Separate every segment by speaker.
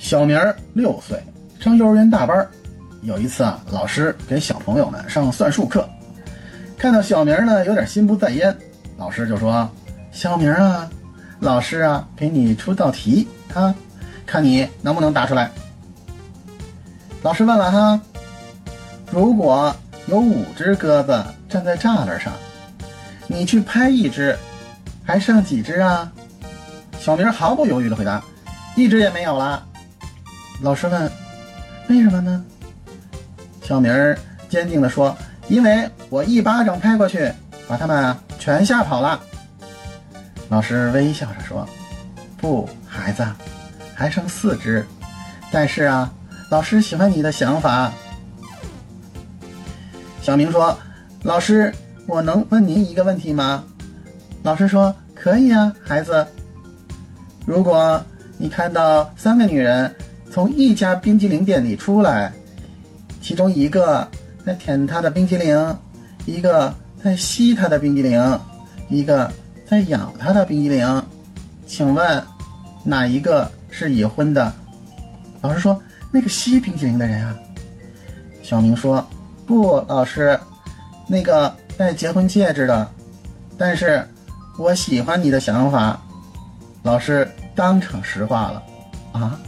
Speaker 1: 小明儿六岁，上幼儿园大班。有一次啊，老师给小朋友们上算术课，看到小明呢有点心不在焉，老师就说：“小明啊，老师啊，给你出道题啊，看你能不能答出来。”老师问了哈：“如果有五只鸽子站在栅栏上，你去拍一只，还剩几只啊？”小明毫不犹豫地回答：“一只也没有了。”老师问：“为什么呢？”小明儿坚定地说：“因为我一巴掌拍过去，把他们全吓跑了。”老师微笑着说：“不，孩子，还剩四只。但是啊，老师喜欢你的想法。”小明说：“老师，我能问您一个问题吗？”老师说：“可以啊，孩子。如果你看到三个女人。”从一家冰激凌店里出来，其中一个在舔他的冰激凌，一个在吸他的冰激凌，一个在咬他的冰激凌。请问哪一个是已婚的？老师说那个吸冰激凌的人啊。小明说不，老师，那个戴结婚戒指的。但是我喜欢你的想法。老师当场石化了啊。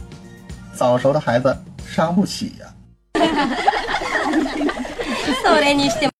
Speaker 1: 早熟的孩子伤不起呀。